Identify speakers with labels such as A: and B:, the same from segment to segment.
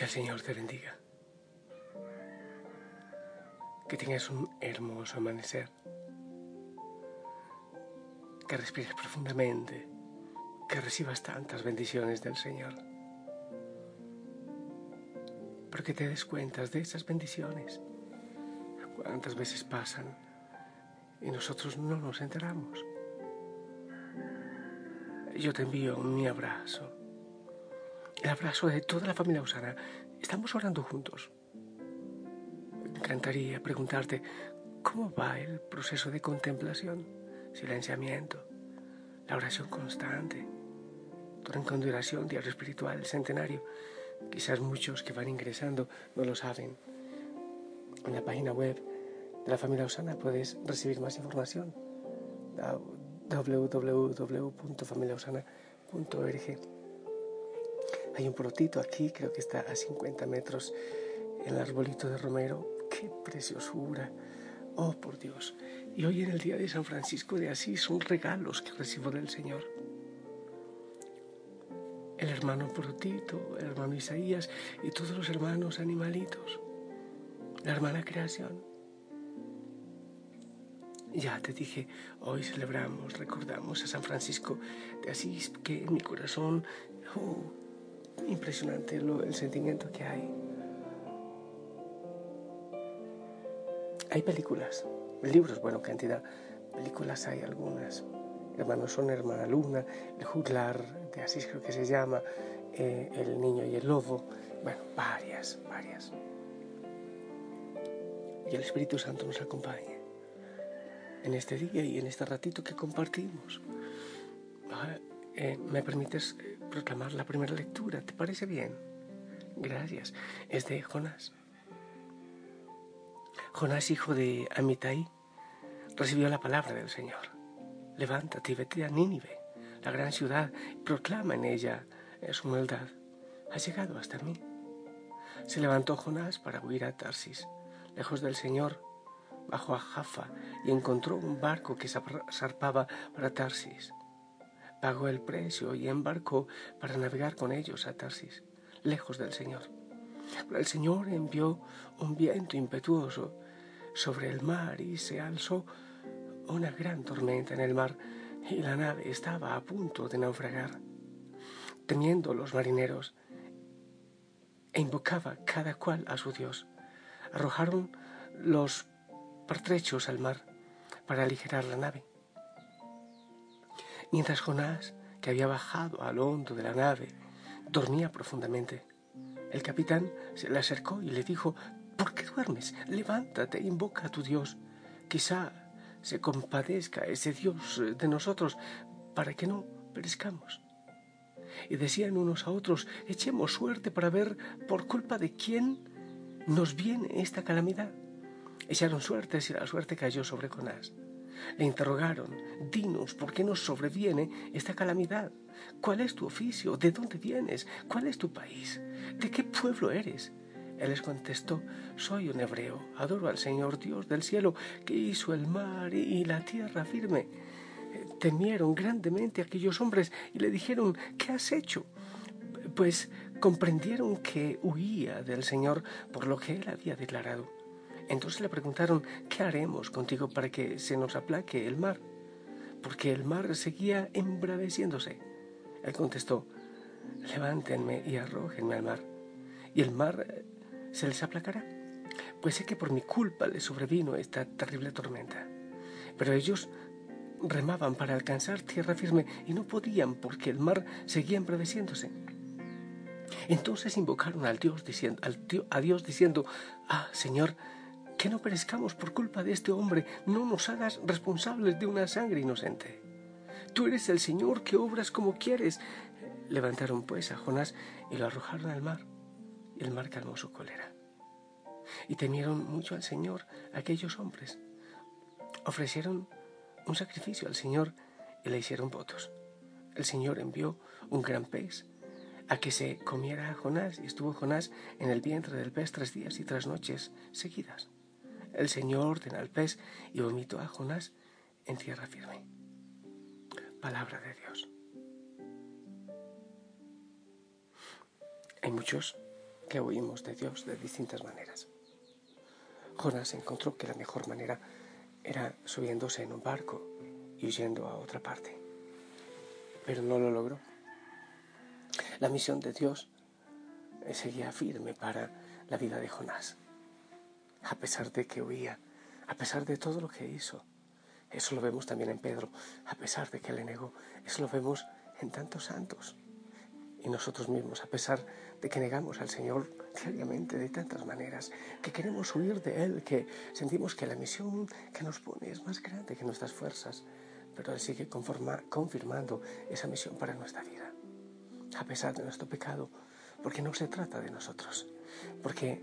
A: Que el Señor te bendiga. Que tengas un hermoso amanecer. Que respires profundamente. Que recibas tantas bendiciones del Señor. Pero que te des cuenta de esas bendiciones. Cuántas veces pasan y nosotros no nos enteramos. Yo te envío mi abrazo el abrazo de toda la familia Osana. Estamos orando juntos. Me encantaría preguntarte cómo va el proceso de contemplación, silenciamiento, la oración constante, toda en consideración, diario espiritual, centenario. Quizás muchos que van ingresando no lo saben. En la página web de la familia Osana puedes recibir más información www.familiaosana.org. Hay un protito aquí, creo que está a 50 metros, el arbolito de romero. ¡Qué preciosura! Oh, por Dios. Y hoy en el día de San Francisco de Asís son regalos que recibo del Señor. El hermano Protito, el hermano Isaías y todos los hermanos animalitos. La hermana creación. Ya te dije, hoy celebramos, recordamos a San Francisco de Asís, que en mi corazón oh, impresionante el sentimiento que hay. Hay películas, libros, bueno, cantidad. Películas hay algunas. Hermanos son Hermana Luna, El Juglar de Asís creo que se llama, eh, El Niño y el Lobo. Bueno, varias, varias. Y el Espíritu Santo nos acompañe en este día y en este ratito que compartimos. Eh, ¿Me permites eh, proclamar la primera lectura? ¿Te parece bien? Gracias. Es de Jonás. Jonás, hijo de Amitai, recibió la palabra del Señor. Levántate y vete a Nínive, la gran ciudad, proclama en ella su maldad. Ha llegado hasta mí. Se levantó Jonás para huir a Tarsis, lejos del Señor, bajó a Jaffa y encontró un barco que zarpaba para Tarsis pagó el precio y embarcó para navegar con ellos a Tarsis, lejos del Señor. Pero el Señor envió un viento impetuoso sobre el mar y se alzó una gran tormenta en el mar y la nave estaba a punto de naufragar. Temiendo los marineros, e invocaba cada cual a su Dios, arrojaron los pertrechos al mar para aligerar la nave. Mientras Jonás, que había bajado al hondo de la nave, dormía profundamente, el capitán se le acercó y le dijo, ¿por qué duermes? Levántate invoca a tu Dios. Quizá se compadezca ese Dios de nosotros para que no perezcamos. Y decían unos a otros, echemos suerte para ver por culpa de quién nos viene esta calamidad. Echaron suertes y la suerte cayó sobre Jonás. Le interrogaron, dinos, ¿por qué nos sobreviene esta calamidad? ¿Cuál es tu oficio? ¿De dónde vienes? ¿Cuál es tu país? ¿De qué pueblo eres? Él les contestó, soy un hebreo, adoro al Señor Dios del cielo, que hizo el mar y la tierra firme. Temieron grandemente aquellos hombres y le dijeron, ¿qué has hecho? Pues comprendieron que huía del Señor por lo que él había declarado. Entonces le preguntaron, ¿qué haremos contigo para que se nos aplaque el mar? Porque el mar seguía embraveciéndose. Él contestó, levántenme y arrójenme al mar, y el mar eh, se les aplacará. Pues sé que por mi culpa les sobrevino esta terrible tormenta. Pero ellos remaban para alcanzar tierra firme y no podían porque el mar seguía embraveciéndose. Entonces invocaron al Dios diciendo, a Dios diciendo, ah, Señor, que no perezcamos por culpa de este hombre, no nos hagas responsables de una sangre inocente. Tú eres el Señor que obras como quieres. Levantaron pues a Jonás y lo arrojaron al mar, y el mar calmó su cólera. Y temieron mucho al Señor aquellos hombres. Ofrecieron un sacrificio al Señor y le hicieron votos. El Señor envió un gran pez a que se comiera a Jonás y estuvo Jonás en el vientre del pez tres días y tres noches seguidas. El Señor ordena al pez y vomitó a Jonás en tierra firme. Palabra de Dios. Hay muchos que oímos de Dios de distintas maneras. Jonás encontró que la mejor manera era subiéndose en un barco y huyendo a otra parte, pero no lo logró. La misión de Dios seguía firme para la vida de Jonás, a pesar de que huía, a pesar de todo lo que hizo. Eso lo vemos también en Pedro, a pesar de que le negó. Eso lo vemos en tantos santos. Y nosotros mismos, a pesar de que negamos al Señor diariamente de tantas maneras, que queremos huir de Él, que sentimos que la misión que nos pone es más grande que nuestras fuerzas, pero Él sigue confirmando esa misión para nuestra vida, a pesar de nuestro pecado, porque no se trata de nosotros, porque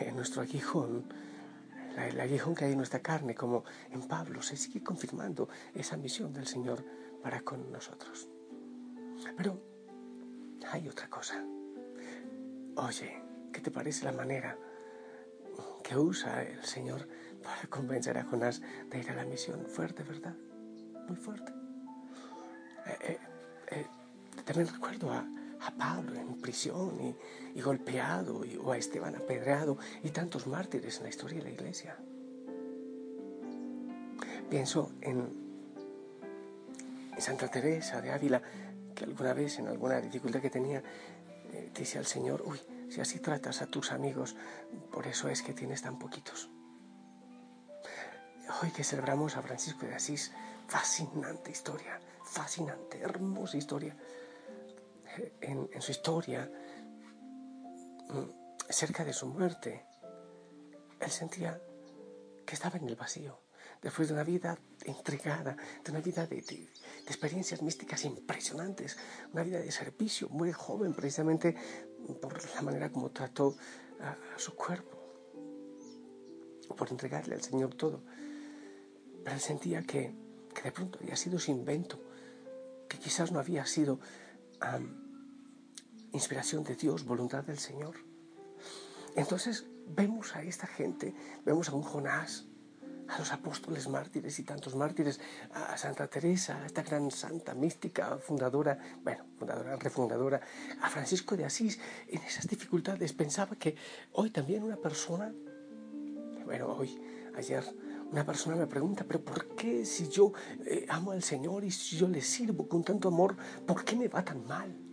A: en nuestro aguijón, el aguijón que hay en nuestra carne, como en Pablo, se sigue confirmando esa misión del Señor para con nosotros. Pero hay otra cosa. Oye, ¿qué te parece la manera que usa el Señor para convencer a Jonás de ir a la misión? Fuerte, ¿verdad? Muy fuerte. Eh, eh, eh, también recuerdo a, Pablo en prisión y, golpeado, o a Esteban apedreado y tantos mártires en la historia de la iglesia. Pienso en, en Santa Teresa de Ávila, que alguna vez en alguna dificultad que tenía, eh, dice al Señor, uy, si así tratas a tus amigos, por eso es que tienes tan poquitos. Hoy que celebramos a Francisco de Asís, fascinante historia, fascinante, hermosa historia. En, en su historia, mm, cerca de su muerte, él sentía que estaba en el vacío después de una vida entregada, de una vida de, experiencias místicas impresionantes, una vida de servicio, muy joven precisamente por la manera como trató a, su cuerpo, por entregarle al Señor todo. Pero él sentía que, de pronto había sido su invento, que quizás no había sido inspiración de Dios, voluntad del Señor. Entonces vemos a esta gente, vemos a un Jonás, a los apóstoles mártires y tantos mártires, a Santa Teresa, a esta gran santa mística, fundadora, bueno, fundadora, refundadora, a Francisco de Asís, en esas dificultades. Pensaba que hoy también una persona, bueno, hoy, ayer, una persona me pregunta, pero ¿por qué si yo eh, amo al Señor y si yo le sirvo con tanto amor, ¿por qué me va tan mal?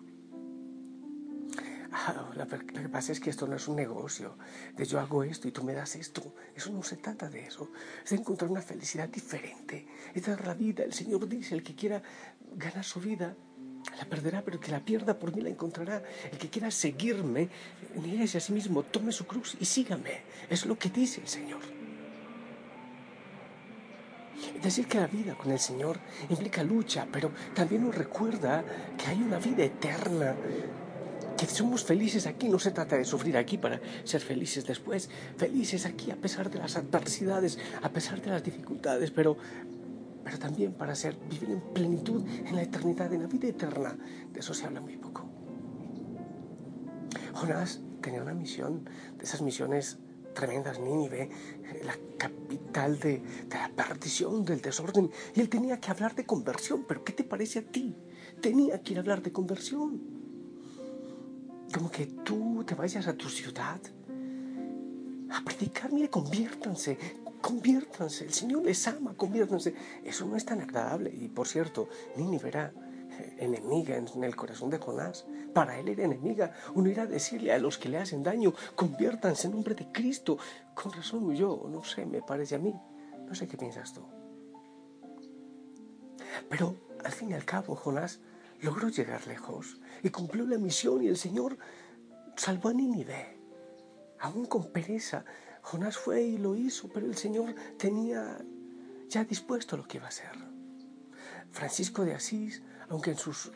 A: Lo que pasa es que esto no es un negocio, de yo hago esto y tú me das esto. Eso no se trata de eso. Es de encontrar una felicidad diferente. Es dar la vida. El Señor dice, el que quiera ganar su vida, la perderá, pero que la pierda por mí la encontrará. El que quiera seguirme, nieguese a sí mismo, tome su cruz y sígame. Es lo que dice el Señor. Es decir, que la vida con el Señor implica lucha, pero también nos recuerda que hay una vida eterna que somos felices aquí, no se trata de sufrir aquí para ser felices después, felices aquí a pesar de las adversidades, a pesar de las dificultades, pero, pero también para ser, vivir en plenitud en la eternidad, en la vida eterna. De eso se habla muy poco. Jonás tenía una misión, de esas misiones tremendas, Nínive, la capital de, de la perdición, del desorden, y él tenía que hablar de conversión, pero ¿qué te parece a ti? Tenía que ir a hablar de conversión como que tú te vayas a tu ciudad a predicar, mire, conviértanse, conviértanse, el Señor les ama, conviértanse. Eso no es tan agradable. Y por cierto, Nínive era eh, enemiga en el corazón de Jonás. Para él era enemiga. Uno irá a decirle a los que le hacen daño, conviértanse en nombre de Cristo. Con razón yo, no sé, me parece a mí. No sé qué piensas tú. Pero al fin y al cabo, Jonás logró llegar lejos y cumplió la misión y el Señor salvó a Nínive. Aún con pereza, Jonás fue y lo hizo, pero el Señor tenía ya dispuesto lo que iba a hacer. Francisco de Asís, aunque en sus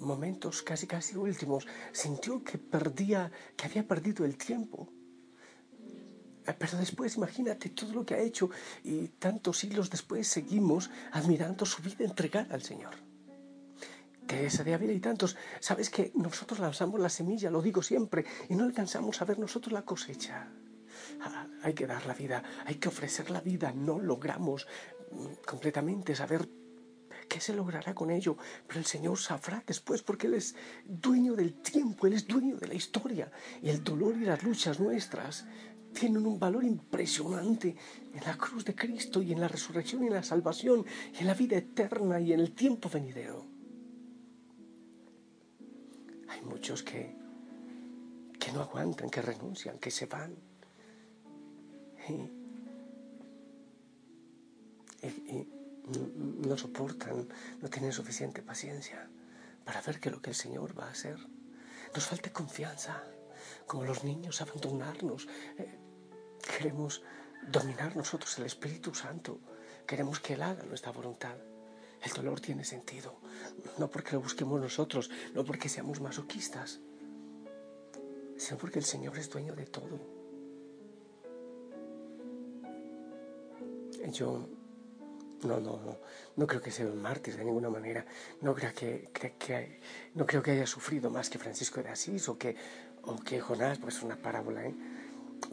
A: momentos casi casi últimos sintió que perdía, que había perdido el tiempo. Pero después imagínate todo lo que ha hecho y tantos siglos después seguimos admirando su vida entregada al Señor. Teresa de Ávila y tantos, sabes que nosotros lanzamos la semilla, lo digo siempre, y no alcanzamos a ver nosotros la cosecha. Ah, hay que dar la vida, hay que ofrecer la vida, no logramos mm, completamente saber qué se logrará con ello, pero el Señor sabrá después porque Él es dueño del tiempo, Él es dueño de la historia y el dolor y las luchas nuestras tienen un valor impresionante en la cruz de Cristo y en la resurrección y en la salvación y en la vida eterna y en el tiempo venidero. Hay muchos que, que no aguantan, que renuncian, que se van. Y, no soportan, no tienen suficiente paciencia para ver que lo que el Señor va a hacer. Nos falta confianza, como los niños, abandonarnos. Eh, queremos dominar nosotros el Espíritu Santo. Queremos que Él haga nuestra voluntad. El dolor tiene sentido, no porque lo busquemos nosotros, no porque seamos masoquistas, sino porque el Señor es dueño de todo. Yo no, no, no, no creo que sea un mártir de ninguna manera. No creo que, que, no creo que haya sufrido más que Francisco de Asís o que, o que Jonás, pues una parábola. ¿eh?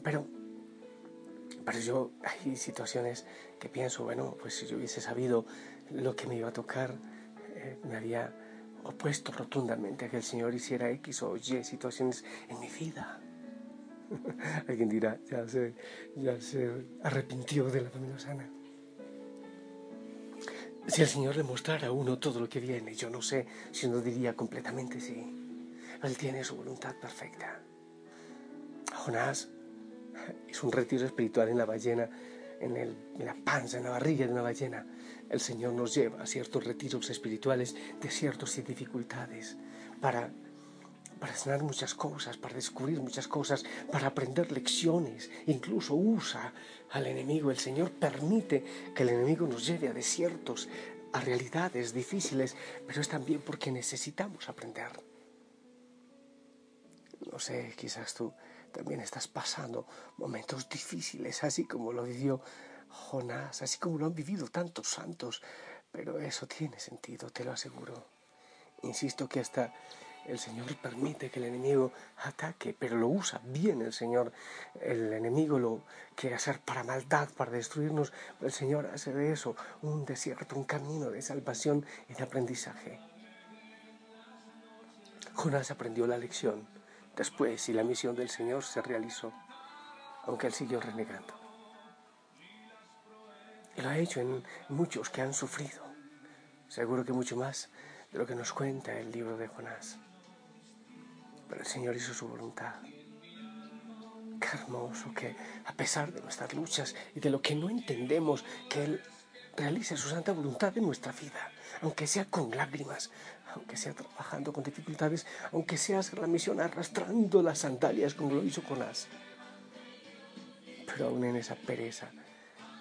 A: Pero, pero yo hay situaciones que pienso, bueno, pues si yo hubiese sabido lo que me iba a tocar, eh, me había opuesto rotundamente a que el Señor hiciera X o Y situaciones en mi vida. Alguien dirá, ya se, ya se arrepintió de la familia sana. Si el Señor le mostrara a uno todo lo que viene, yo no sé si uno diría completamente sí. Él tiene su voluntad perfecta. Jonás es un retiro espiritual en la ballena, en, el, en la panza, en la barriga de una ballena el Señor nos lleva a ciertos retiros espirituales, desiertos y dificultades, para, para sanar muchas cosas, para descubrir muchas cosas, para aprender lecciones. Incluso usa al enemigo. El Señor permite que el enemigo nos lleve a desiertos, a realidades difíciles, pero es también porque necesitamos aprender. No sé, quizás tú también estás pasando momentos difíciles, así como lo vivió Jonás, así como lo han vivido tantos santos, pero eso tiene sentido, te lo aseguro. Insisto que hasta el Señor permite que el enemigo ataque, pero lo usa bien el Señor. El enemigo lo quiere hacer para maldad, para destruirnos. El Señor hace de eso un desierto, un camino de salvación y de aprendizaje. Jonás aprendió la lección después y la misión del Señor se realizó, aunque él siguió renegando. Y lo ha hecho en muchos que han sufrido. Seguro que mucho más de lo que nos cuenta el libro de Jonás. Pero el Señor hizo su voluntad. Qué hermoso que a pesar de nuestras luchas y de lo que no entendemos, que Él realice su santa voluntad en nuestra vida, aunque sea con lágrimas, aunque sea trabajando con dificultades, aunque sea hacer la misión arrastrando las sandalias como lo hizo Jonás. Pero aún en esa pereza,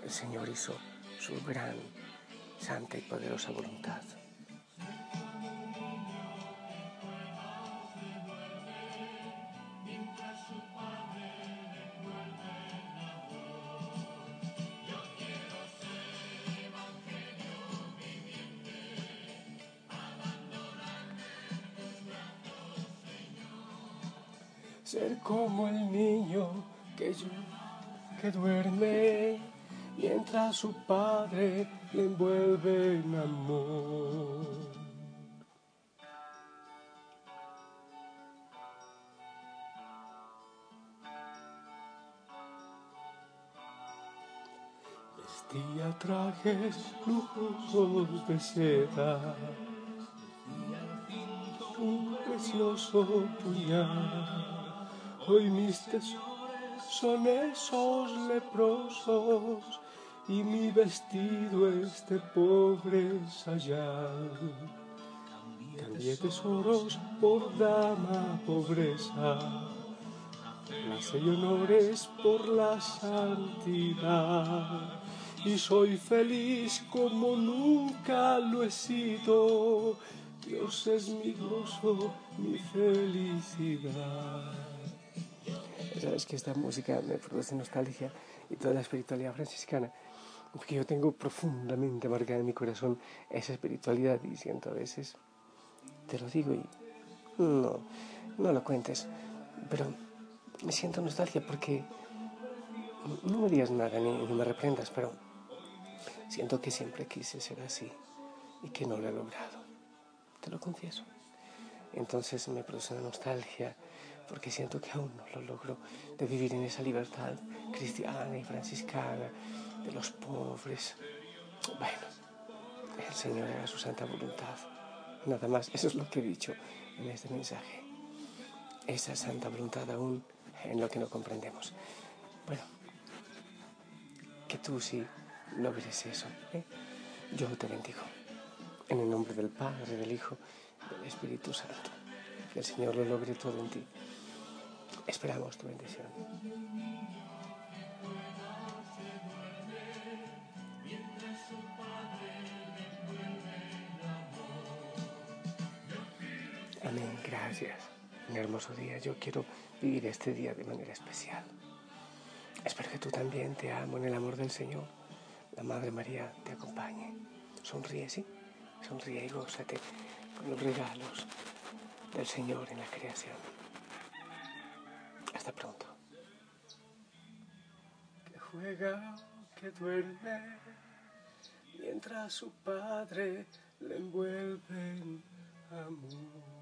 A: el Señor hizo su gran, santa y poderosa voluntad. Ser como el niño que, que duerme mientras su padre le envuelve en amor. Vestía trajes lujosos de seda, un precioso puñal, hoy mis tesoros son esos leprosos y mi vestido es de pobre sayal. Cambié tesoros por dama pobreza, clase y honores por la santidad. Y soy feliz como nunca lo he sido. Dios es mi gozo, mi felicidad. Sabes que esta música me produce nostalgia y toda la espiritualidad franciscana porque yo tengo profundamente marcada en mi corazón esa espiritualidad y siento a veces, te lo digo y no, no lo cuentes, pero me siento nostalgia porque no me digas nada ni, me reprendas, pero siento que siempre quise ser así, y que no lo he logrado. Te lo confieso. Entonces me produce una nostalgia porque siento que aún no lo logro de vivir en esa libertad cristiana y franciscana de los pobres. Bueno, el Señor haga su santa voluntad. Nada más, eso es lo que he dicho en este mensaje. Esa santa voluntad aún en lo que no comprendemos. Bueno, que tú sí logres eso. ¿eh? Yo te bendigo. En el nombre del Padre, del Hijo, del Espíritu Santo. Que el Señor lo logre todo en ti. Esperamos tu bendición. Gracias. Un hermoso día. Yo quiero vivir este día de manera especial. Espero que tú también te amo en el amor del Señor. La Madre María te acompañe. Sonríe, sí. Sonríe y gózate con los regalos del Señor en la creación. Hasta pronto. Que juega, que duerme, mientras su padre le envuelve en amor.